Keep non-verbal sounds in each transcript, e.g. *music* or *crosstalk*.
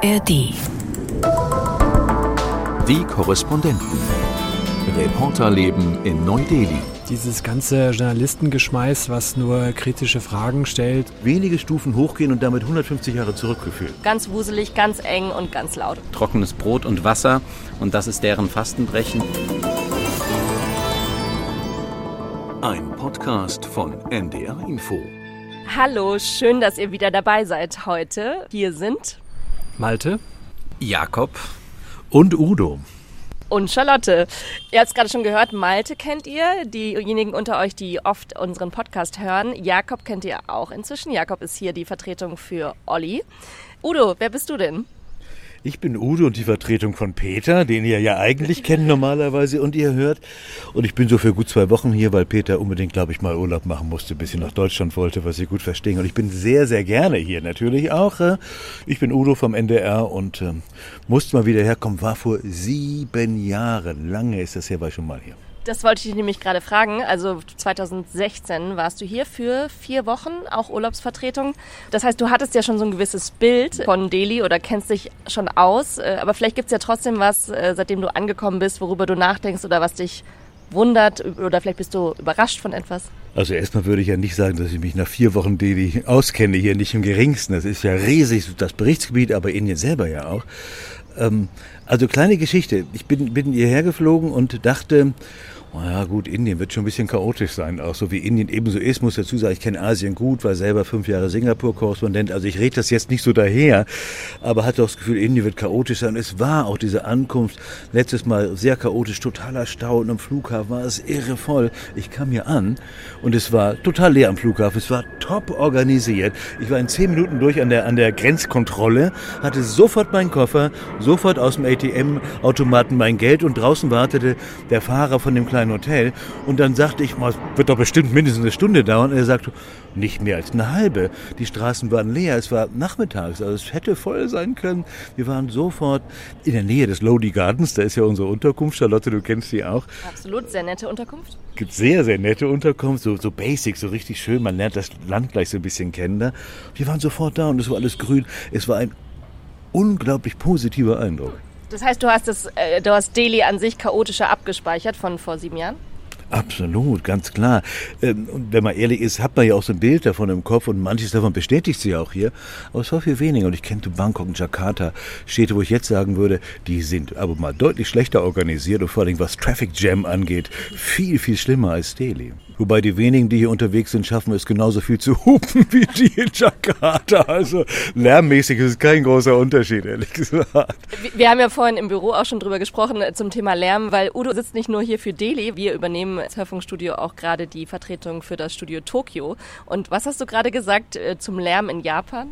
ARD. Die Korrespondenten. Reporterleben in Neu-Delhi. Dieses ganze Journalistengeschmeiß, was nur kritische Fragen stellt. Wenige Stufen hochgehen und damit 150 Jahre zurückgeführt. Ganz wuselig, ganz eng und ganz laut. Trockenes Brot und Wasser und das ist deren Fastenbrechen. Ein Podcast von NDR Info. Hallo, schön, dass ihr wieder dabei seid heute. Hier sind Malte Jakob Und Udo. und Charlotte. Ihr habt es gerade schon gehört, Malte kennt ihr, diejenigen unter euch, die oft unseren Podcast hören. Jakob kennt ihr auch inzwischen. Jakob ist hier die Vertretung für Olli. Udo, wer bist du denn? Ich bin Udo und die Vertretung von Peter, den ihr ja eigentlich kennt normalerweise und ihr hört. Und ich bin so für gut zwei Wochen hier, weil Peter unbedingt, glaube ich, mal Urlaub machen musste, bis sie nach Deutschland wollte, was sie gut verstehen. Und ich bin sehr, sehr gerne hier natürlich auch. äh. Ich bin Udo vom NDR und ähm, musste mal wieder herkommen. War vor sieben Jahren. Lange ist das her, war ich schon mal hier. Das wollte ich dich nämlich gerade fragen. Also 2016 warst du hier für vier Wochen, auch Urlaubsvertretung. Das heißt, du hattest ja schon so ein gewisses Bild von Delhi oder kennst dich schon aus. Äh, Aber vielleicht gibt's ja trotzdem was, äh, seitdem du angekommen bist, worüber du nachdenkst oder was dich wundert oder vielleicht bist du überrascht von etwas. Also erstmal würde ich ja nicht sagen, dass ich mich nach vier Wochen Delhi auskenne, hier nicht im geringsten. Das ist ja riesig, das Berichtsgebiet, aber Indien selber ja auch. Ähm, also kleine Geschichte. Ich bin, bin hierher geflogen und dachte, ja gut, Indien wird schon ein bisschen chaotisch sein, auch so wie Indien ebenso ist, muss dazu sagen, ich kenne Asien gut, war selber fünf Jahre Singapur-Korrespondent, also ich rede das jetzt nicht so daher, aber hatte auch das Gefühl, Indien wird chaotisch sein. Es war auch diese Ankunft letztes Mal sehr chaotisch, totaler Stau und am Flughafen war es irre voll. Ich kam hier an und es war total leer am Flughafen, es war top organisiert. Ich war in zehn Minuten durch an der, an der Grenzkontrolle, hatte sofort meinen Koffer, sofort aus dem ATM-Automaten mein Geld und draußen wartete der Fahrer von dem kleinen Hotel und dann sagte ich, "Ma, es wird doch bestimmt mindestens eine Stunde dauern. Und er sagte, nicht mehr als eine halbe. Die Straßen waren leer, es war nachmittags, also es hätte voll sein können. Wir waren sofort in der Nähe des Lodi Gardens, da ist ja unsere Unterkunft. Charlotte, du kennst sie auch. Absolut, sehr nette Unterkunft. Gibt sehr, sehr nette Unterkunft, so, so basic, so richtig schön. Man lernt das Land gleich so ein bisschen kennen. Da. Wir waren sofort da und es war alles grün. Es war ein unglaublich positiver Eindruck. Das heißt, du hast, das, äh, du hast Delhi an sich chaotischer abgespeichert von vor sieben Jahren? Absolut, ganz klar. Ähm, Und wenn man ehrlich ist, hat man ja auch so ein Bild davon im Kopf und manches davon bestätigt sie auch hier. Aber es war viel weniger. Und ich kenne Bangkok und Jakarta, Städte, wo ich jetzt sagen würde, die sind aber mal deutlich schlechter organisiert und vor allem was Traffic Jam angeht, viel, viel schlimmer als Delhi. Wobei die wenigen, die hier unterwegs sind, schaffen es genauso viel zu hupen *laughs* wie die in Jakarta. Also lärmmäßig ist es kein großer Unterschied, ehrlich gesagt. Wir- haben ja vorhin im Büro auch schon drüber gesprochen äh, zum Thema Lärm, weil Udo sitzt nicht nur hier für Delhi. Wir übernehmen als Hörfunkstudio auch gerade die Vertretung für das Studio Tokio. Und was hast du gerade gesagt äh, zum Lärm in Japan?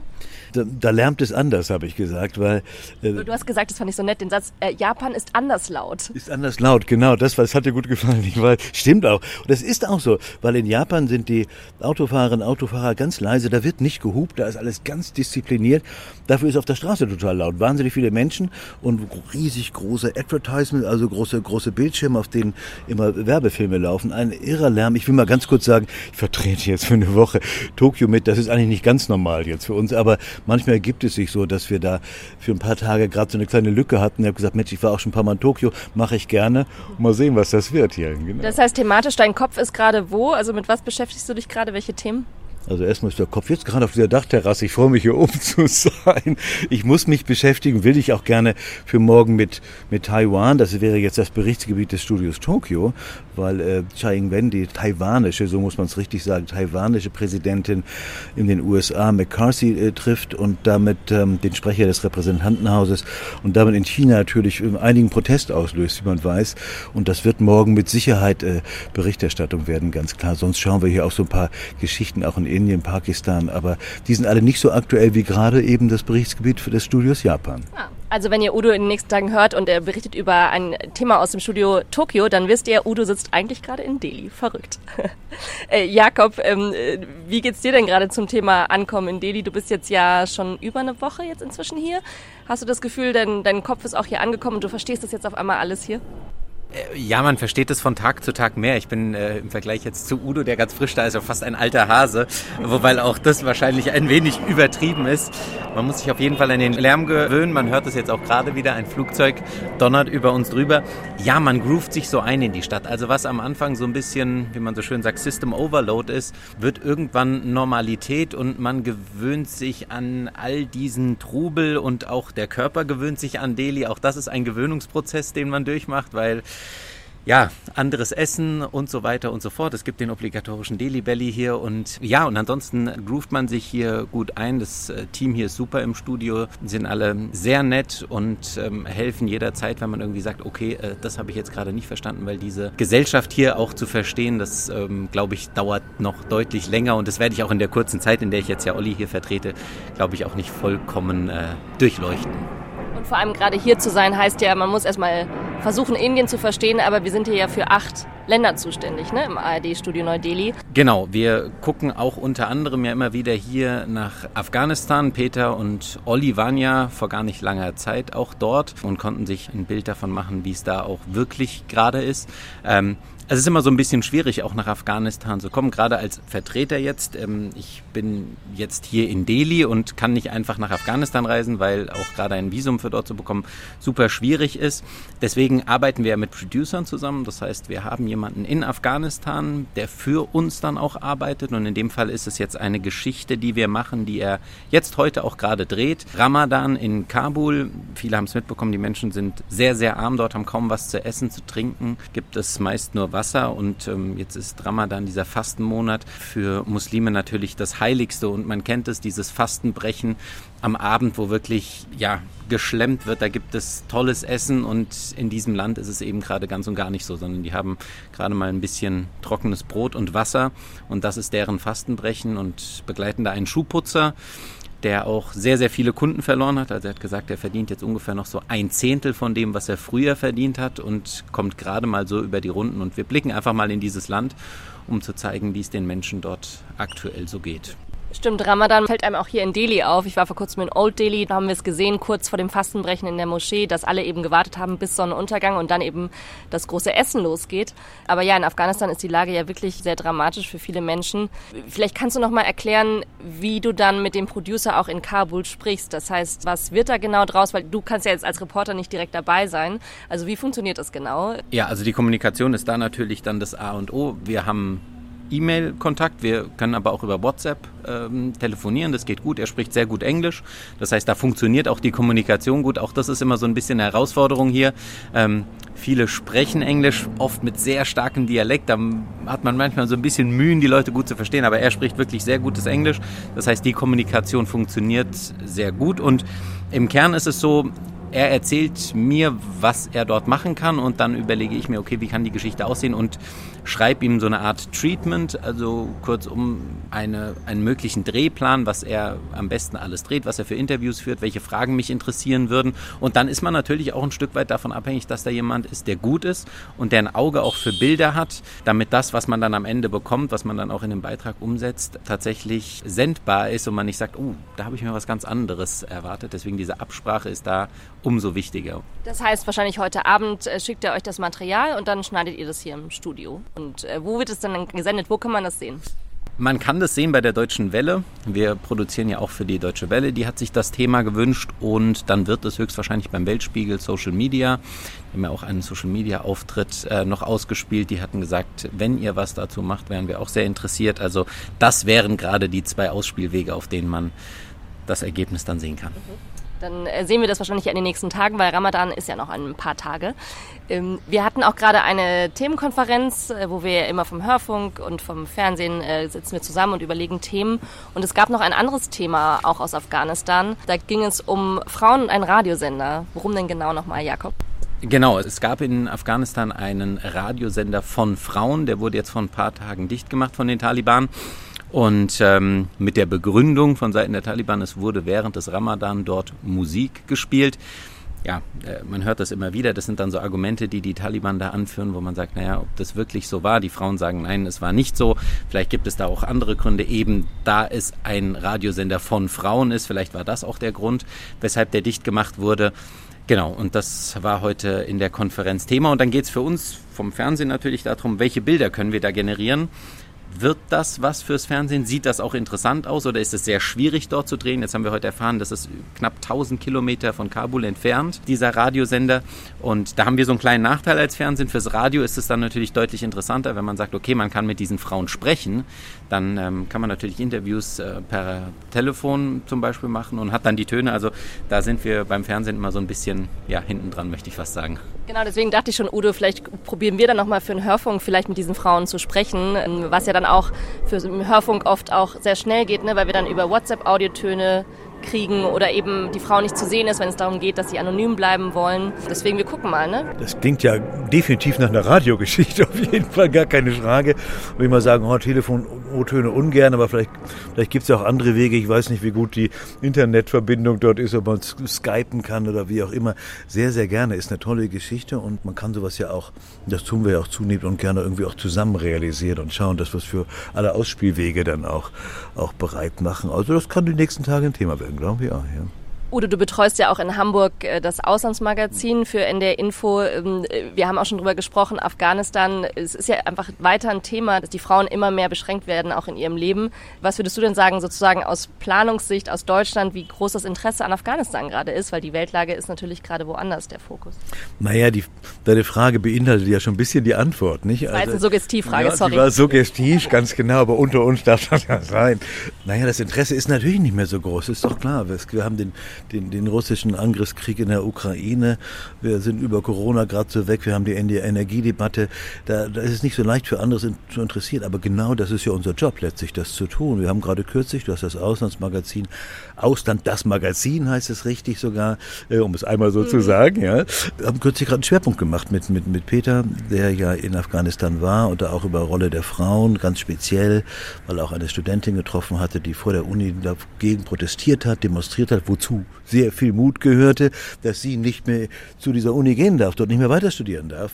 Da, da lärmt es anders, habe ich gesagt, weil äh, Du hast gesagt, das fand ich so nett, den Satz, äh, Japan ist anders laut. Ist anders laut, genau. Das, das hat dir gut gefallen. *laughs* Ich weiß, stimmt auch. Und das ist auch so, weil in Japan sind die Autofahrerinnen und Autofahrer ganz leise. Da wird nicht gehupt, da ist alles ganz diszipliniert. Dafür ist auf der Straße total laut. Wahnsinnig viele Menschen und riesig große Advertisements, also große, große Bildschirme, auf denen immer Werbefilme laufen. Ein irrer Lärm. Ich will mal ganz kurz sagen, ich vertrete jetzt für eine Woche Tokio mit. Das ist eigentlich nicht ganz normal jetzt für uns, aber manchmal gibt es sich so, dass wir da für ein paar Tage gerade so eine kleine Lücke hatten. Ich habe gesagt, Mensch, ich war auch schon ein paar Mal in Tokio, mache ich gerne. Mal sehen, was das wird hier. Genau. Das heißt, thematisch, dein Kopf ist gerade wo? Also mit was beschäftigst du dich gerade? Welche Themen? Also erstmal ist der Kopf jetzt gerade auf dieser Dachterrasse. Ich freue mich hier oben zu sein. Ich muss mich beschäftigen, will ich auch gerne für morgen mit, mit Taiwan. Das wäre jetzt das Berichtsgebiet des Studios Tokio, weil äh, Tsai Ing-wen, die taiwanische, so muss man es richtig sagen, taiwanische Präsidentin in den USA McCarthy äh, trifft und damit ähm, den Sprecher des Repräsentantenhauses und damit in China natürlich ähm, einigen Protest auslöst, wie man weiß. Und das wird morgen mit Sicherheit äh, Berichterstattung werden, ganz klar. Sonst schauen wir hier auch so ein paar Geschichten auch in Indien, Pakistan, aber die sind alle nicht so aktuell wie gerade eben das Berichtsgebiet für des Studios Japan. Also wenn ihr Udo in den nächsten Tagen hört und er berichtet über ein Thema aus dem Studio Tokio, dann wisst ihr, Udo sitzt eigentlich gerade in Delhi. Verrückt. *laughs* äh, Jakob, ähm, äh, wie geht's dir denn gerade zum Thema Ankommen in Delhi? Du bist jetzt ja schon über eine Woche jetzt inzwischen hier. Hast du das Gefühl, dein, dein Kopf ist auch hier angekommen und du verstehst das jetzt auf einmal alles hier? Äh, ja, man versteht es von Tag zu Tag mehr. Ich bin äh, im Vergleich jetzt zu Udo, der ganz frisch da ist, ja fast ein alter Hase, wobei auch das wahrscheinlich ein wenig übertrieben ist. Man muss sich auf jeden Fall an den Lärm gewöhnen. Man hört es jetzt auch gerade wieder, ein Flugzeug donnert über uns drüber. Ja, man groovt sich so ein in die Stadt. Also was am Anfang so ein bisschen, wie man so schön sagt, System Overload ist, wird irgendwann Normalität und man gewöhnt sich an all diesen Trubel und auch der Körper gewöhnt sich an Delhi. Auch das ist ein Gewöhnungsprozess, den man durchmacht, weil ja, anderes Essen und so weiter und so fort. Es gibt den obligatorischen Deli Belly hier und ja, und ansonsten groovt man sich hier gut ein. Das äh, Team hier ist super im Studio, sind alle sehr nett und ähm, helfen jederzeit, wenn man irgendwie sagt, okay, äh, das habe ich jetzt gerade nicht verstanden, weil diese Gesellschaft hier auch zu verstehen, das ähm, glaube ich dauert noch deutlich länger und das werde ich auch in der kurzen Zeit, in der ich jetzt ja Olli hier vertrete, glaube ich auch nicht vollkommen äh, durchleuchten. Vor allem gerade hier zu sein, heißt ja, man muss erstmal versuchen, Indien zu verstehen, aber wir sind hier ja für acht Länder zuständig, ne, im ARD-Studio Neu-Delhi. Genau, wir gucken auch unter anderem ja immer wieder hier nach Afghanistan. Peter und Olli waren ja vor gar nicht langer Zeit auch dort und konnten sich ein Bild davon machen, wie es da auch wirklich gerade ist. Ähm, es ist immer so ein bisschen schwierig, auch nach Afghanistan zu kommen, gerade als Vertreter jetzt. Ähm, ich bin jetzt hier in Delhi und kann nicht einfach nach Afghanistan reisen, weil auch gerade ein Visum für dort zu bekommen super schwierig ist. Deswegen arbeiten wir mit Producern zusammen. Das heißt, wir haben jemanden in Afghanistan, der für uns dann auch arbeitet. Und in dem Fall ist es jetzt eine Geschichte, die wir machen, die er jetzt heute auch gerade dreht. Ramadan in Kabul. Viele haben es mitbekommen, die Menschen sind sehr, sehr arm dort, haben kaum was zu essen, zu trinken. Gibt es meist nur Wasser und ähm, jetzt ist Ramadan, dieser Fastenmonat, für Muslime natürlich das Heiligste und man kennt es, dieses Fastenbrechen am Abend, wo wirklich ja geschlemmt wird. Da gibt es tolles Essen und in diesem Land ist es eben gerade ganz und gar nicht so, sondern die haben gerade mal ein bisschen trockenes Brot und Wasser und das ist deren Fastenbrechen und begleiten da einen Schuhputzer der auch sehr, sehr viele Kunden verloren hat. Also er hat gesagt, er verdient jetzt ungefähr noch so ein Zehntel von dem, was er früher verdient hat und kommt gerade mal so über die Runden. Und wir blicken einfach mal in dieses Land, um zu zeigen, wie es den Menschen dort aktuell so geht. Stimmt, Ramadan fällt einem auch hier in Delhi auf. Ich war vor kurzem in Old Delhi, da haben wir es gesehen, kurz vor dem Fastenbrechen in der Moschee, dass alle eben gewartet haben bis Sonnenuntergang und dann eben das große Essen losgeht. Aber ja, in Afghanistan ist die Lage ja wirklich sehr dramatisch für viele Menschen. Vielleicht kannst du noch mal erklären, wie du dann mit dem Producer auch in Kabul sprichst. Das heißt, was wird da genau draus? Weil du kannst ja jetzt als Reporter nicht direkt dabei sein. Also wie funktioniert das genau? Ja, also die Kommunikation ist da natürlich dann das A und O. Wir haben E-Mail-Kontakt. Wir können aber auch über WhatsApp ähm, telefonieren. Das geht gut. Er spricht sehr gut Englisch. Das heißt, da funktioniert auch die Kommunikation gut. Auch das ist immer so ein bisschen eine Herausforderung hier. Ähm, viele sprechen Englisch, oft mit sehr starkem Dialekt. Da hat man manchmal so ein bisschen Mühen, die Leute gut zu verstehen. Aber er spricht wirklich sehr gutes Englisch. Das heißt, die Kommunikation funktioniert sehr gut. Und im Kern ist es so, er erzählt mir, was er dort machen kann und dann überlege ich mir, okay, wie kann die Geschichte aussehen und schreibe ihm so eine Art Treatment, also kurzum eine, einen möglichen Drehplan, was er am besten alles dreht, was er für Interviews führt, welche Fragen mich interessieren würden. Und dann ist man natürlich auch ein Stück weit davon abhängig, dass da jemand ist, der gut ist und der ein Auge auch für Bilder hat, damit das, was man dann am Ende bekommt, was man dann auch in dem Beitrag umsetzt, tatsächlich sendbar ist und man nicht sagt, oh, da habe ich mir was ganz anderes erwartet. Deswegen diese Absprache ist da umso wichtiger. Das heißt, wahrscheinlich heute Abend äh, schickt er euch das Material und dann schneidet ihr das hier im Studio. Und äh, wo wird es dann gesendet? Wo kann man das sehen? Man kann das sehen bei der Deutschen Welle. Wir produzieren ja auch für die Deutsche Welle. Die hat sich das Thema gewünscht und dann wird es höchstwahrscheinlich beim Weltspiegel Social Media, die haben ja auch einen Social Media Auftritt äh, noch ausgespielt. Die hatten gesagt, wenn ihr was dazu macht, wären wir auch sehr interessiert. Also das wären gerade die zwei Ausspielwege, auf denen man das Ergebnis dann sehen kann. Mhm. Dann äh, sehen wir das wahrscheinlich in den nächsten Tagen, weil Ramadan ist ja noch ein paar Tage. Ähm, wir hatten auch gerade eine Themenkonferenz, äh, wo wir immer vom Hörfunk und vom Fernsehen äh, sitzen wir zusammen und überlegen Themen. Und es gab noch ein anderes Thema, auch aus Afghanistan. Da ging es um Frauen und einen Radiosender. Worum denn genau nochmal, Jakob? Genau, es gab in Afghanistan einen Radiosender von Frauen, der wurde jetzt vor ein paar Tagen dicht gemacht von den Taliban. Und ähm, mit der Begründung von Seiten der Taliban, es wurde während des Ramadan dort Musik gespielt. Ja, äh, man hört das immer wieder. Das sind dann so Argumente, die die Taliban da anführen, wo man sagt, naja, ob das wirklich so war. Die Frauen sagen, nein, es war nicht so. Vielleicht gibt es da auch andere Gründe, eben da es ein Radiosender von Frauen ist. Vielleicht war das auch der Grund, weshalb der dicht gemacht wurde. Genau, und das war heute in der Konferenz Thema. Und dann geht es für uns vom Fernsehen natürlich darum, welche Bilder können wir da generieren. Wird das was fürs Fernsehen? Sieht das auch interessant aus oder ist es sehr schwierig dort zu drehen? Jetzt haben wir heute erfahren, das ist knapp 1000 Kilometer von Kabul entfernt, dieser Radiosender. Und da haben wir so einen kleinen Nachteil als Fernsehen. Fürs Radio ist es dann natürlich deutlich interessanter, wenn man sagt, okay, man kann mit diesen Frauen sprechen. Dann ähm, kann man natürlich Interviews äh, per Telefon zum Beispiel machen und hat dann die Töne. Also da sind wir beim Fernsehen immer so ein bisschen ja, hinten dran, möchte ich fast sagen. Genau, deswegen dachte ich schon, Udo, vielleicht probieren wir dann nochmal für einen Hörfunk vielleicht mit diesen Frauen zu sprechen, was ja dann auch für den Hörfunk oft auch sehr schnell geht, ne, weil wir dann über WhatsApp Audiotöne kriegen oder eben die Frau nicht zu sehen ist, wenn es darum geht, dass sie anonym bleiben wollen. Deswegen, wir gucken mal. Ne? Das klingt ja definitiv nach einer Radiogeschichte, *laughs* auf jeden Fall gar keine Frage. Und ich mal sagen, oh, Telefon-O-Töne ungern, aber vielleicht, vielleicht gibt es ja auch andere Wege. Ich weiß nicht, wie gut die Internetverbindung dort ist, ob man skypen kann oder wie auch immer. Sehr, sehr gerne. Ist eine tolle Geschichte und man kann sowas ja auch, das tun wir ja auch zunehmend und gerne irgendwie auch zusammen realisieren und schauen, dass wir es für alle Ausspielwege dann auch, auch bereit machen. Also das kann die nächsten Tage ein Thema werden glaube ich auch, ja. Udo, du betreust ja auch in Hamburg äh, das Auslandsmagazin für NDR Info. Ähm, wir haben auch schon drüber gesprochen, Afghanistan. Es ist ja einfach weiter ein Thema, dass die Frauen immer mehr beschränkt werden, auch in ihrem Leben. Was würdest du denn sagen, sozusagen aus Planungssicht, aus Deutschland, wie groß das Interesse an Afghanistan gerade ist? Weil die Weltlage ist natürlich gerade woanders der Fokus. Naja, die, deine Frage beinhaltet ja schon ein bisschen die Antwort, nicht? Das war jetzt eine also, Suggestivfrage, ja, sorry. Die war suggestiv, ganz genau, aber unter uns darf das ja sein. Naja, das Interesse ist natürlich nicht mehr so groß, ist doch klar. Wir haben den den, den russischen Angriffskrieg in der Ukraine. Wir sind über Corona gerade so weg. Wir haben die Energiedebatte. Da, da ist es nicht so leicht für andere zu interessieren. Aber genau das ist ja unser Job letztlich, das zu tun. Wir haben gerade kürzlich, du hast das Auslandsmagazin, Ausland, das Magazin heißt es richtig sogar, äh, um es einmal so mhm. zu sagen, ja. Wir haben kürzlich gerade einen Schwerpunkt gemacht mit, mit, mit Peter, der ja in Afghanistan war und da auch über Rolle der Frauen, ganz speziell, weil er auch eine Studentin getroffen hatte, die vor der Uni dagegen protestiert hat, demonstriert hat, wozu sehr viel Mut gehörte, dass sie nicht mehr zu dieser Uni gehen darf, dort nicht mehr weiter studieren darf,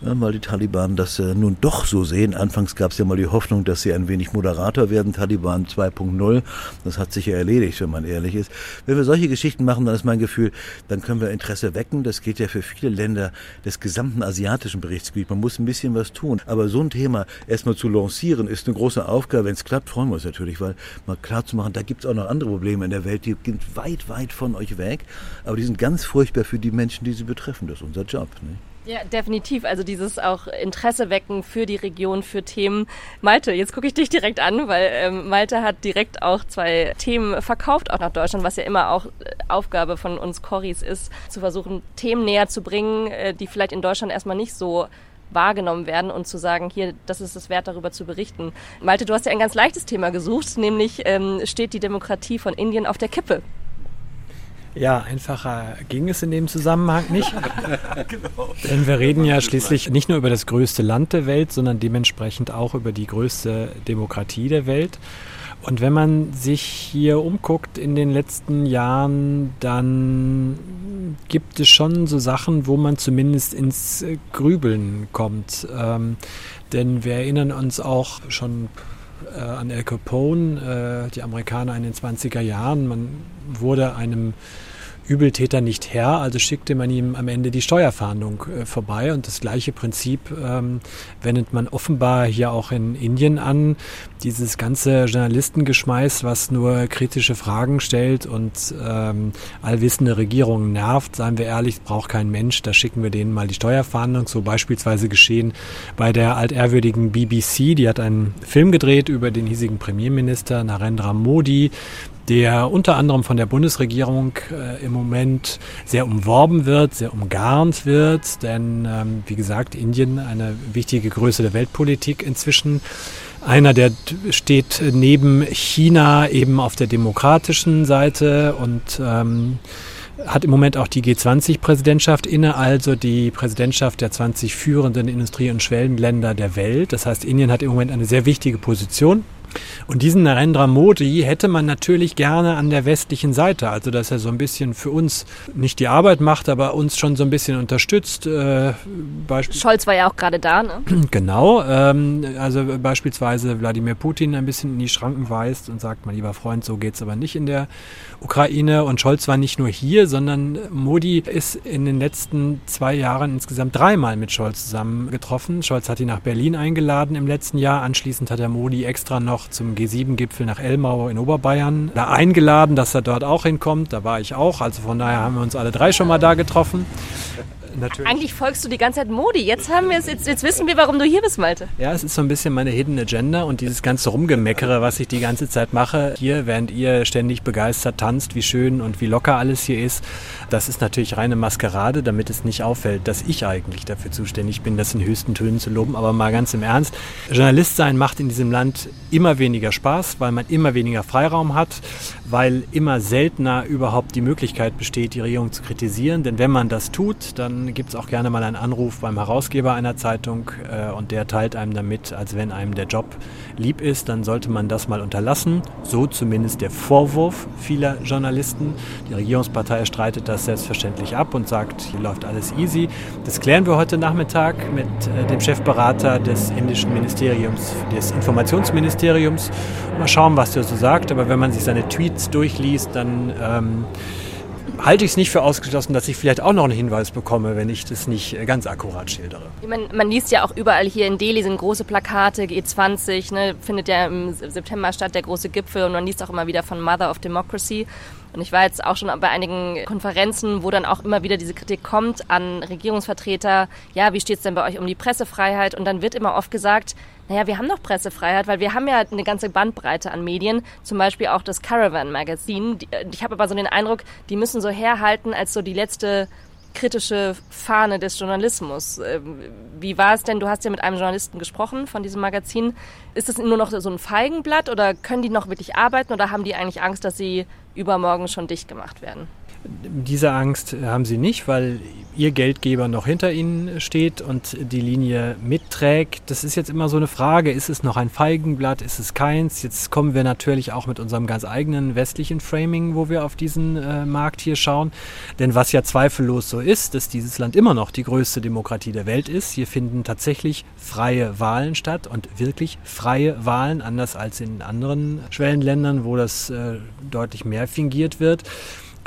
weil die Taliban das äh, nun doch so sehen. Anfangs gab es ja mal die Hoffnung, dass sie ein wenig moderater werden, Taliban 2.0. Das hat sich ja erledigt, wenn man ehrlich ist. Wenn wir solche Geschichten machen, dann ist mein Gefühl, dann können wir Interesse wecken. Das geht ja für viele Länder des gesamten asiatischen Berichtsgebiets. Man muss ein bisschen was tun. Aber so ein Thema erstmal zu lancieren, ist eine große Aufgabe. Wenn es klappt, freuen wir uns natürlich, weil mal klar zu machen, da gibt es auch noch andere Probleme in der Welt, die sind weit, weit von euch weg, aber die sind ganz furchtbar für die Menschen, die sie betreffen. Das ist unser Job. Ne? Ja, definitiv. Also dieses auch Interesse wecken für die Region, für Themen. Malte, jetzt gucke ich dich direkt an, weil ähm, Malte hat direkt auch zwei Themen verkauft, auch nach Deutschland, was ja immer auch äh, Aufgabe von uns Corris ist, zu versuchen, Themen näher zu bringen, äh, die vielleicht in Deutschland erstmal nicht so wahrgenommen werden und zu sagen, hier, das ist es wert, darüber zu berichten. Malte, du hast ja ein ganz leichtes Thema gesucht, nämlich ähm, steht die Demokratie von Indien auf der Kippe? Ja, einfacher ging es in dem Zusammenhang nicht. genau. Denn wir reden ja schließlich nicht nur über das größte Land der Welt, sondern dementsprechend auch über die größte Demokratie der Welt. Und wenn man sich hier umguckt in den letzten Jahren, dann gibt es schon so Sachen, wo man zumindest ins Grübeln kommt. Ähm, denn wir erinnern uns auch schon äh, an Al Capone, äh, die Amerikaner in den 20er Jahren. Man wurde einem Übeltäter nicht Herr, also schickte man ihm am Ende die Steuerfahndung äh, vorbei. Und das gleiche Prinzip ähm, wendet man offenbar hier auch in Indien an. Dieses ganze Journalistengeschmeiß, was nur kritische Fragen stellt und ähm, allwissende Regierungen nervt, seien wir ehrlich, braucht kein Mensch. Da schicken wir denen mal die Steuerfahndung. So beispielsweise geschehen bei der altehrwürdigen BBC. Die hat einen Film gedreht über den hiesigen Premierminister Narendra Modi der unter anderem von der Bundesregierung äh, im Moment sehr umworben wird, sehr umgarnt wird, denn ähm, wie gesagt, Indien eine wichtige Größe der Weltpolitik inzwischen. Einer, der steht neben China eben auf der demokratischen Seite und ähm, hat im Moment auch die G20-Präsidentschaft inne, also die Präsidentschaft der 20 führenden Industrie- und Schwellenländer der Welt. Das heißt, Indien hat im Moment eine sehr wichtige Position Und diesen Narendra Modi hätte man natürlich gerne an der westlichen Seite, also dass er so ein bisschen für uns nicht die Arbeit macht, aber uns schon so ein bisschen unterstützt. Äh, Scholz war ja auch gerade da, ne? *clears throat* Genau, ähm, also beispielsweise Wladimir Putin ein bisschen in die Schranken weist und sagt, mein lieber Freund, so geht's aber nicht in der Ukraine. Und Scholz war nicht nur hier, sondern Modi ist in den letzten zwei Jahren insgesamt dreimal mit Scholz zusammen getroffen. Scholz hat ihn nach Berlin eingeladen im letzten Jahr. Anschließend hat er Modi extra noch zum G7-Gipfel nach Elmau in Oberbayern da eingeladen, dass er dort auch hinkommt. Da war ich auch. Also von daher haben wir uns alle drei schon mal da getroffen natürlich. Eigentlich folgst du die ganze Zeit Modi. Jetzt haben wir es, jetzt, jetzt wissen wir, warum du hier bist, Malte. Ja, es ist so ein bisschen meine Hidden Agenda und dieses ganze Rumgemeckere, was ich die ganze Zeit mache, hier, während ihr ständig begeistert tanzt, wie schön und wie locker alles hier ist, das ist natürlich reine Maskerade, damit es nicht auffällt, dass ich eigentlich dafür zuständig bin, das in höchsten Tönen zu loben. Aber mal ganz im Ernst, Journalist sein macht in diesem Land immer weniger Spaß, weil man immer weniger Freiraum hat, weil immer seltener überhaupt die Möglichkeit besteht, die Regierung zu kritisieren. Denn wenn man das tut, dann gibt es auch gerne mal einen Anruf beim Herausgeber einer Zeitung äh, und der teilt einem damit, als wenn einem der Job lieb ist, dann sollte man das mal unterlassen. So zumindest der Vorwurf vieler Journalisten. Die Regierungspartei streitet das selbstverständlich ab und sagt, hier läuft alles easy. Das klären wir heute Nachmittag mit äh, dem Chefberater des indischen Ministeriums, des Informationsministeriums. Mal schauen, was der so sagt. Aber wenn man sich seine Tweets durchliest, dann ähm, halte ich es nicht für ausgeschlossen, dass ich vielleicht auch noch einen Hinweis bekomme, wenn ich das nicht ganz akkurat schildere. Man, man liest ja auch überall hier in Delhi sind große Plakate, G20, ne, findet ja im September statt, der große Gipfel und man liest auch immer wieder von Mother of Democracy. Und ich war jetzt auch schon bei einigen Konferenzen, wo dann auch immer wieder diese Kritik kommt an Regierungsvertreter, ja, wie steht es denn bei euch um die Pressefreiheit? Und dann wird immer oft gesagt, naja, wir haben doch Pressefreiheit, weil wir haben ja eine ganze Bandbreite an Medien, zum Beispiel auch das Caravan Magazine. Äh, ich habe aber so den Eindruck, die müssen so herhalten als so die letzte kritische Fahne des Journalismus. Ähm, wie war es denn? Du hast ja mit einem Journalisten gesprochen von diesem Magazin. Ist es nur noch so ein Feigenblatt oder können die noch wirklich arbeiten oder haben die eigentlich Angst, dass sie übermorgen schon dicht gemacht werden? Diese Angst haben sie nicht, weil ihr Geldgeber noch hinter ihnen steht und die Linie mitträgt. Das ist jetzt immer so eine Frage, ist es noch ein Feigenblatt, ist es keins? Jetzt kommen wir natürlich auch mit unserem ganz eigenen westlichen Framing, wo wir auf diesen äh, Markt hier schauen. Denn was ja zweifellos so ist, dass dieses Land immer noch die größte Demokratie der Welt ist. Hier finden tatsächlich freie Wahlen statt und wirklich freie Wahlen, anders als in anderen Schwellenländern, wo das äh, deutlich mehr fingiert wird.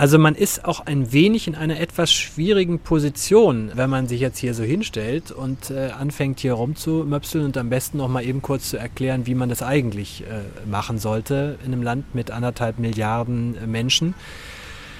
Also man ist auch ein wenig in einer etwas schwierigen Position, wenn man sich jetzt hier so hinstellt und äh, anfängt hier rumzumöpseln und am besten noch mal eben kurz zu erklären, wie man das eigentlich äh, machen sollte in einem Land mit anderthalb Milliarden äh, Menschen.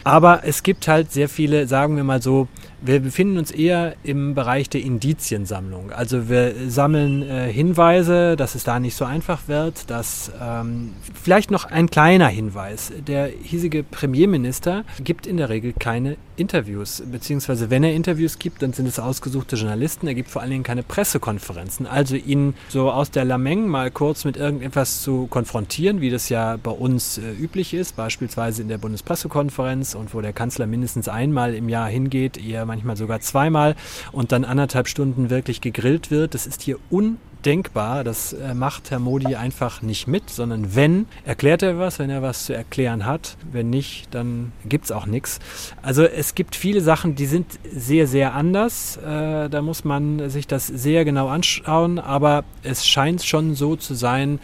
Aber es gibt halt sehr viele, sagen wir mal so, wir befinden uns eher im Bereich der Indiziensammlung. Also wir sammeln äh, Hinweise, dass es da nicht so einfach wird, dass ähm, vielleicht noch ein kleiner Hinweis. Der hiesige Premierminister gibt in der Regel keine Interviews, beziehungsweise wenn er Interviews gibt, dann sind es ausgesuchte Journalisten. Er gibt vor allen Dingen keine Pressekonferenzen. Also ihn so aus der Lameng mal kurz mit irgendetwas zu konfrontieren, wie das ja bei uns äh, üblich ist, beispielsweise in der Bundespressekonferenz und wo der Kanzler mindestens einmal im Jahr hingeht, eher manchmal sogar zweimal und dann anderthalb Stunden wirklich gegrillt wird. Das ist hier undenkbar. Das äh, macht Herr Modi einfach nicht mit, sondern wenn, erklärt er was, wenn er was zu erklären hat. Wenn nicht, dann gibt es auch nichts. Also es gibt viele Sachen, die sind sehr, sehr anders. Äh, da muss man sich das sehr genau anschauen, aber es scheint schon so zu sein,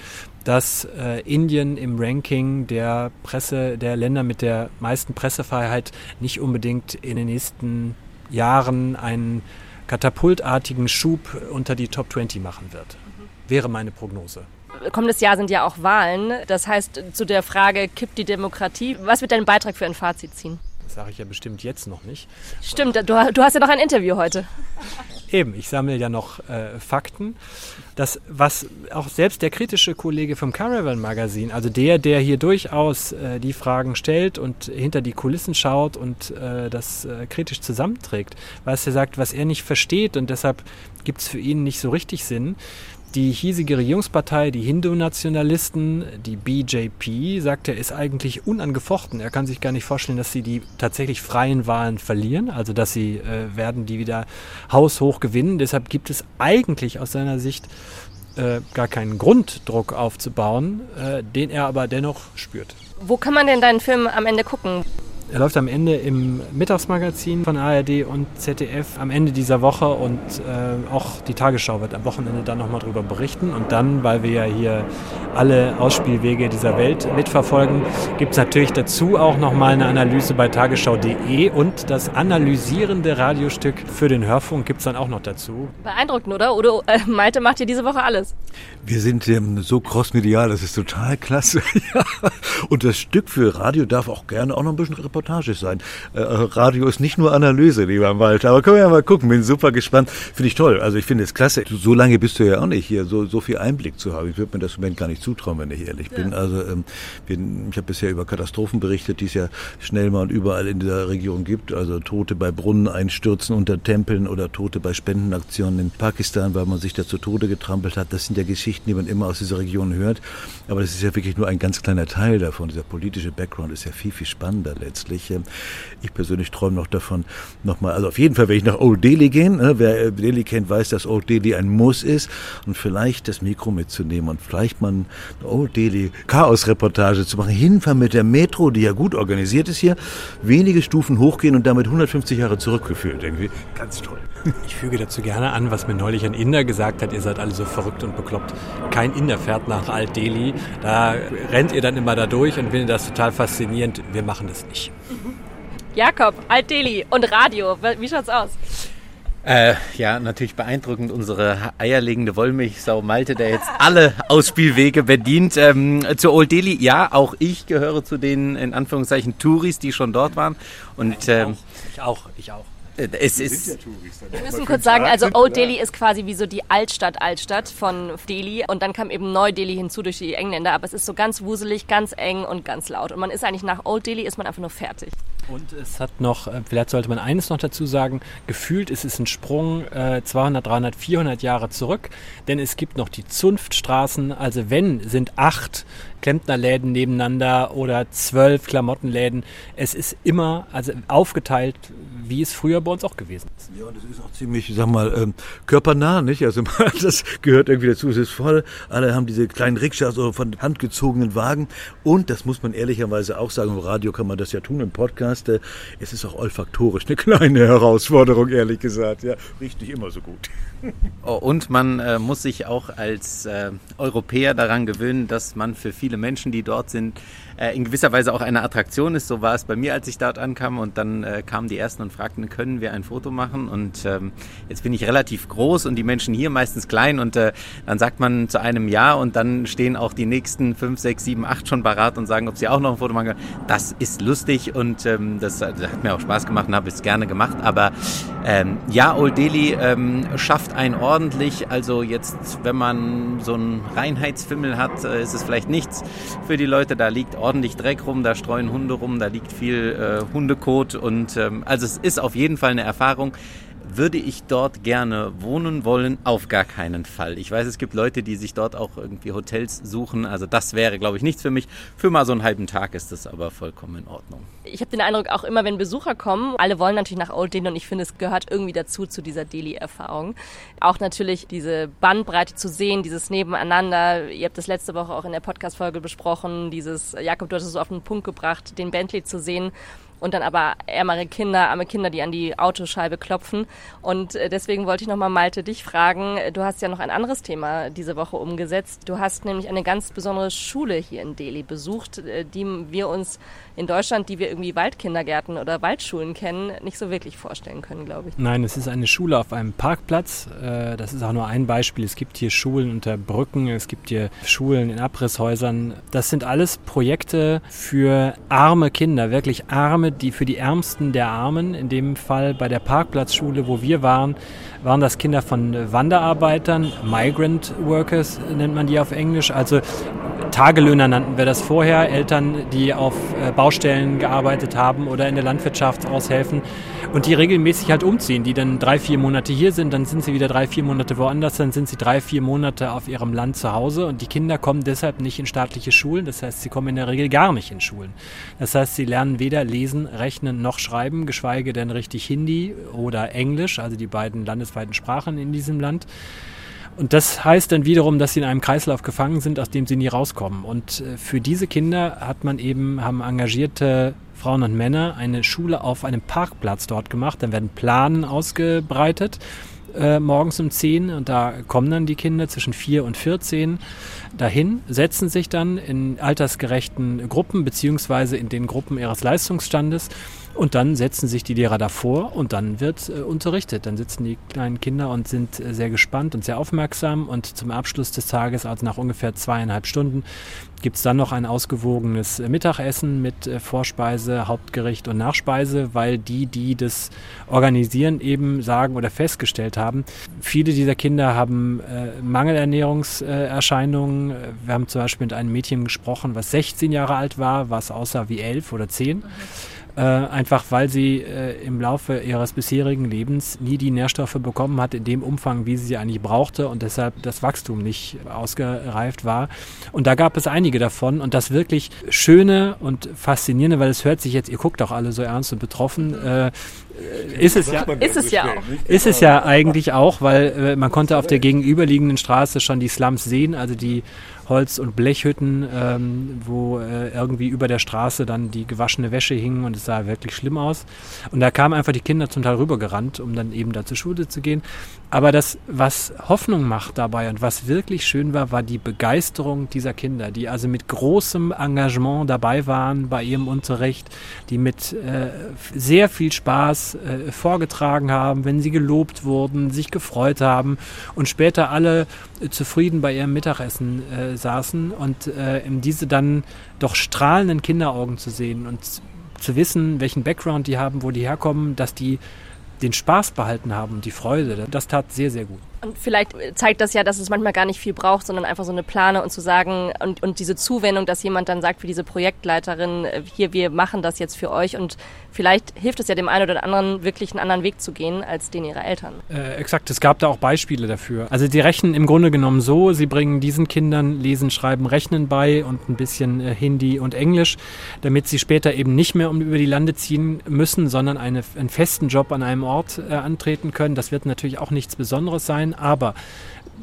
dass äh, Indien im Ranking der Presse, der Länder mit der meisten Pressefreiheit nicht unbedingt in den nächsten Jahren einen katapultartigen Schub unter die Top 20 machen wird. Wäre meine Prognose. Kommendes Jahr sind ja auch Wahlen. Das heißt, zu der Frage, kippt die Demokratie, was wird dein Beitrag für ein Fazit ziehen? Das sage ich ja bestimmt jetzt noch nicht. Stimmt, du, du hast ja noch ein Interview heute. *laughs* Eben, ich sammle ja noch äh, Fakten. Das, was auch selbst der kritische Kollege vom Caravan Magazin, also der, der hier durchaus äh, die Fragen stellt und hinter die Kulissen schaut und äh, das äh, kritisch zusammenträgt, was er sagt, was er nicht versteht und deshalb gibt es für ihn nicht so richtig Sinn, die hiesige Regierungspartei, die Hindu-Nationalisten, die BJP, sagt er, ist eigentlich unangefochten. Er kann sich gar nicht vorstellen, dass sie die tatsächlich freien Wahlen verlieren, also dass sie äh, werden die wieder haushoch gewinnen. Deshalb gibt es eigentlich aus seiner Sicht äh, gar keinen Grunddruck aufzubauen, äh, den er aber dennoch spürt. Wo kann man denn deinen Film am Ende gucken? Er läuft am Ende im Mittagsmagazin von ARD und ZDF am Ende dieser Woche und äh, auch die Tagesschau wird am Wochenende dann nochmal darüber berichten. Und dann, weil wir ja hier alle Ausspielwege dieser Welt mitverfolgen, gibt es natürlich dazu auch nochmal eine Analyse bei tagesschau.de und das analysierende Radiostück für den Hörfunk gibt es dann auch noch dazu. Beeindruckend, oder? Oder äh, Malte macht hier diese Woche alles. Wir sind ähm, so crossmedial, das ist total klasse. *laughs* und das Stück für Radio darf auch gerne auch noch ein bisschen Reportage sein. Äh, Radio ist nicht nur Analyse, lieber Walter, aber können wir ja mal gucken, bin super gespannt. Finde ich toll, also ich finde es klasse. So lange bist du ja auch nicht hier, so, so viel Einblick zu haben. Ich würde mir das im Moment gar nicht zutrauen, wenn ich ehrlich bin. Also ähm, wir, ich habe bisher über Katastrophen berichtet, die es ja schnell mal und überall in dieser Region gibt. Also Tote bei Brunneneinstürzen unter Tempeln oder Tote bei Spendenaktionen in Pakistan, weil man sich da zu Tode getrampelt hat. Das sind ja Geschichten, die man immer aus dieser Region hört. Aber das ist ja wirklich nur ein ganz kleiner Teil davon. Dieser politische Background ist ja viel, viel spannender letztlich. Ich persönlich träume noch davon, nochmal, also auf jeden Fall werde ich nach Old Delhi gehen. Ne? Wer Delhi kennt, weiß, dass Old Delhi ein Muss ist. Und vielleicht das Mikro mitzunehmen und vielleicht mal eine Old Delhi Chaos-Reportage zu machen. Hinfahren mit der Metro, die ja gut organisiert ist hier, wenige Stufen hochgehen und damit 150 Jahre zurückgeführt. Irgendwie ganz toll. Ich füge dazu gerne an, was mir neulich ein Inder gesagt hat, ihr seid alle so verrückt und bekloppt. Kein Inder fährt nach Alt-Delhi, da rennt ihr dann immer da durch und findet das total faszinierend. Wir machen das nicht. Jakob, Alt-Delhi und Radio, wie schaut's aus? Äh, ja, natürlich beeindruckend unsere eierlegende Wollmilchsau Malte, der jetzt alle Ausspielwege bedient. Ähm, zu Old Delhi, ja, auch ich gehöre zu den, in Anführungszeichen, Touris, die schon dort waren. Und, ähm, ich auch, ich auch. Es ist. Wir müssen kurz sagen, also Old Delhi ist quasi wie so die Altstadt Altstadt von Delhi und dann kam eben Neu-Delhi hinzu durch die Engländer, aber es ist so ganz wuselig, ganz eng und ganz laut und man ist eigentlich nach Old Delhi ist man einfach nur fertig. Und es hat noch, vielleicht sollte man eines noch dazu sagen, gefühlt ist es ein Sprung äh, 200, 300, 400 Jahre zurück, denn es gibt noch die Zunftstraßen, also wenn, sind acht Klempnerläden nebeneinander oder zwölf Klamottenläden. Es ist immer also aufgeteilt, wie es früher bei uns auch gewesen ist. Ja, und es ist auch ziemlich, sag mal, ähm, körpernah, nicht? Also *laughs* das gehört irgendwie dazu. Es ist voll. Alle haben diese kleinen Rikschas oder von Hand gezogenen Wagen. Und das muss man ehrlicherweise auch sagen. Im Radio kann man das ja tun, im Podcast. Äh, es ist auch olfaktorisch eine kleine Herausforderung, ehrlich gesagt. Ja, riecht nicht immer so gut. Oh, und man äh, muss sich auch als äh, Europäer daran gewöhnen, dass man für viele Menschen, die dort sind, äh, in gewisser Weise auch eine Attraktion ist. So war es bei mir, als ich dort ankam und dann äh, kamen die ersten und fragten, können wir ein Foto machen? Und ähm, jetzt bin ich relativ groß und die Menschen hier meistens klein und äh, dann sagt man zu einem Ja und dann stehen auch die nächsten fünf, sechs, sieben, acht schon parat und sagen, ob sie auch noch ein Foto machen können. Das ist lustig und ähm, das, das, hat mir auch Spaß gemacht und habe es gerne gemacht. Aber ähm, ja, Old Delhi ähm, schafft einen ordentlich. Also jetzt, wenn man so einen Reinheitsfimmel hat, äh, ist es vielleicht nichts für die Leute. Da liegt ordentlich Dreck rum, da streuen Hunde rum, da liegt viel äh, Hundekot und ähm, also es ist auf jeden Fall eine Erfahrung. Würde ich dort gerne wohnen wollen? Auf gar keinen Fall. Ich weiß, es gibt Leute, die sich dort auch irgendwie Hotels suchen. Also das wäre, glaube ich, nichts für mich. Für mal so einen halben Tag ist das aber vollkommen in Ordnung. Ich habe den Eindruck, auch immer wenn Besucher kommen, alle wollen natürlich nach Old Delhi und ich finde, es gehört irgendwie dazu, zu dieser Delhi-Erfahrung. Auch natürlich diese Bandbreite zu sehen, dieses Nebeneinander. Ihr habt das letzte Woche auch in der Podcast-Folge besprochen, dieses, Jakob, du hast es so auf den Punkt gebracht, den Bentley zu sehen und dann aber ärmere Kinder, arme Kinder, die an die Autoscheibe klopfen. Und äh, deswegen wollte ich nochmal Malte dich fragen, du hast ja noch ein anderes Thema diese Woche umgesetzt. Du hast nämlich eine ganz besondere Schule hier in Delhi besucht, äh, die wir uns in Deutschland, die wir irgendwie Waldkindergärten oder Waldschulen kennen, nicht so wirklich vorstellen können, glaube ich. Nein, es ist eine Schule auf einem Parkplatz. Äh, das ist auch nur ein Beispiel. Es gibt hier Schulen unter Brücken, es gibt hier Schulen in Abrisshäusern. Das sind alles Projekte für arme Kinder, wirklich arme, die für die Ärmsten der Armen. In dem Fall bei der Parkplatzschule, wo wir waren, waren das Kinder von Wanderarbeitern, Migrant Workers nennt man die auf Englisch, also Tagelöhner nannten wir das vorher, Eltern, die auf äh, Baustellen gearbeitet haben oder in der Landwirtschaft aushelfen und die regelmäßig halt umziehen, die dann drei, vier Monate hier sind, dann sind sie wieder drei, vier Monate woanders, dann sind sie drei, vier Monate auf ihrem Land zu Hause und die Kinder kommen deshalb nicht in staatliche Schulen, das heißt, sie kommen in der Regel gar nicht in Schulen. Das heißt, sie lernen weder lesen, rechnen noch schreiben, geschweige denn richtig Hindi oder Englisch, also die beiden landesweiten Sprachen in diesem Land. Und das heißt dann wiederum, dass sie in einem Kreislauf gefangen sind, aus dem sie nie rauskommen. Und äh, für diese Kinder hat man eben, haben engagierte Frauen und Männer eine Schule auf einem Parkplatz dort gemacht. Dann werden Planen ausgebreitet äh, morgens um 10 und da kommen dann die Kinder zwischen 4 und 14 dahin, setzen sich dann in altersgerechten Gruppen beziehungsweise in den Gruppen ihres Leistungsstandes und dann setzen sich die Lehrer davor und dann wird äh, unterrichtet. Dann sitzen die kleinen Kinder und sind äh, sehr gespannt und sehr aufmerksam. Und zum Abschluss des Tages, also nach ungefähr zweieinhalb Stunden, gibt es dann noch ein ausgewogenes äh, Mittagessen mit äh, Vorspeise, Hauptgericht und Nachspeise, weil die, die das organisieren, eben sagen oder festgestellt haben, viele dieser Kinder haben äh, Mangelernährungserscheinungen. Wir haben zum Beispiel mit einem Mädchen gesprochen, was 16 Jahre alt war, was aussah wie elf oder zehn. Okay äh, einfach weil sie äh, im Laufe ihres bisherigen Lebens nie die Nährstoffe bekommen hat in dem Umfang, wie sie sie eigentlich brauchte und deshalb das Wachstum nicht ausgereift war. Und da gab es einige davon und das wirklich Schöne und Faszinierende, weil es hört sich jetzt, ihr guckt auch alle so ernst und betroffen, äh, ist es ja, ist es ja auch. Ist es ja eigentlich auch, weil äh, man konnte auf der gegenüberliegenden Straße schon die Slums sehen, also die Holz- und Blechhütten, ähm, wo äh, irgendwie über der Straße dann die gewaschene Wäsche hing und es sah wirklich schlimm aus. Und da kamen einfach die Kinder zum Teil rübergerannt, um dann eben da zur Schule zu gehen. Aber das, was Hoffnung macht dabei und was wirklich schön war, war die Begeisterung dieser Kinder, die also mit großem Engagement dabei waren bei ihrem Unterricht, die mit äh, sehr viel Spaß äh, vorgetragen haben, wenn sie gelobt wurden, sich gefreut haben und später alle äh, zufrieden bei ihrem Mittagessen äh, saßen und äh, diese dann doch strahlenden Kinderaugen zu sehen und zu wissen, welchen Background die haben, wo die herkommen, dass die den Spaß behalten haben die Freude. Das tat sehr, sehr gut. Und vielleicht zeigt das ja, dass es manchmal gar nicht viel braucht, sondern einfach so eine Plane und zu sagen und, und diese Zuwendung, dass jemand dann sagt, wie diese Projektleiterin, äh, hier, wir machen das jetzt für euch und vielleicht hilft es ja dem einen oder anderen wirklich einen anderen Weg zu gehen als den ihrer Eltern. Äh, exakt, es gab da auch Beispiele dafür. Also die rechnen im Grunde genommen so, sie bringen diesen Kindern Lesen, Schreiben, Rechnen bei und ein bisschen äh, Hindi und Englisch, damit sie später eben nicht mehr um über die Lande ziehen müssen, sondern eine, einen festen Job an einem Ort äh, antreten können. Das wird natürlich auch nichts Besonderes sein sein, aber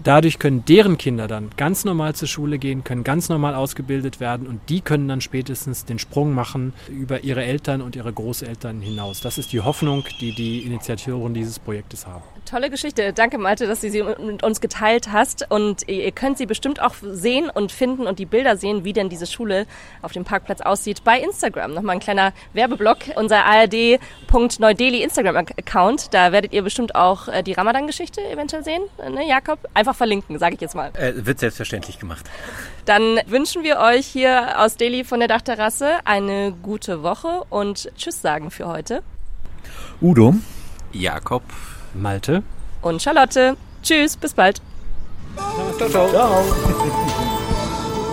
dadurch können deren Kinder dann ganz normal zur Schule gehen, können ganz normal ausgebildet werden und die können dann spätestens den Sprung machen über ihre Eltern und ihre Großeltern hinaus. Das ist die Hoffnung, die die Initiatoren dieses Projektes haben. Tolle Geschichte. Danke, Malte, dass du sie mit uns geteilt hast. Und ihr könnt sie bestimmt auch sehen und finden und die Bilder sehen, wie denn diese Schule auf dem Parkplatz aussieht, bei Instagram. Nochmal ein kleiner Werbeblock. Unser ard.neudeli Instagram-Account. Da werdet ihr bestimmt auch äh, die Ramadan-Geschichte eventuell sehen, ne, Jakob? Einfach verlinken, sage ich jetzt mal. Äh, wird selbstverständlich gemacht. Dann wünschen wir euch hier aus Delhi von der Dachterrasse eine gute Woche und Tschüss sagen für heute. Udo. Jakob. Malte und Charlotte. Tschüss, bis bald. Ciao, ciao. ciao.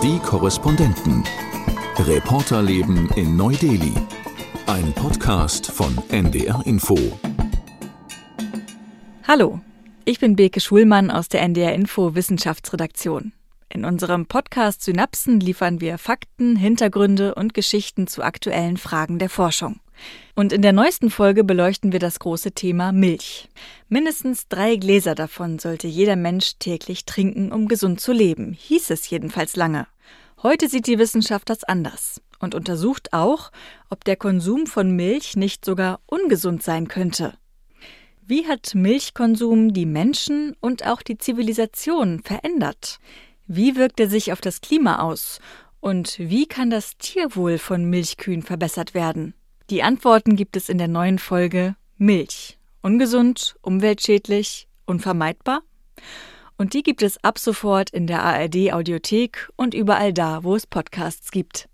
Die Korrespondenten. Reporterleben in Neu-Delhi. Ein Podcast von NDR Info. Hallo, ich bin Beke Schulmann aus der NDR Info Wissenschaftsredaktion. In unserem Podcast Synapsen liefern wir Fakten, Hintergründe und Geschichten zu aktuellen Fragen der Forschung. Und in der neuesten Folge beleuchten wir das große Thema Milch. Mindestens drei Gläser davon sollte jeder Mensch täglich trinken, um gesund zu leben, hieß es jedenfalls lange. Heute sieht die Wissenschaft das anders und untersucht auch, ob der Konsum von Milch nicht sogar ungesund sein könnte. Wie hat Milchkonsum die Menschen und auch die Zivilisation verändert? Wie wirkt er sich auf das Klima aus? Und wie kann das Tierwohl von Milchkühen verbessert werden? Die Antworten gibt es in der neuen Folge Milch. Ungesund, umweltschädlich, unvermeidbar? Und die gibt es ab sofort in der ARD Audiothek und überall da, wo es Podcasts gibt.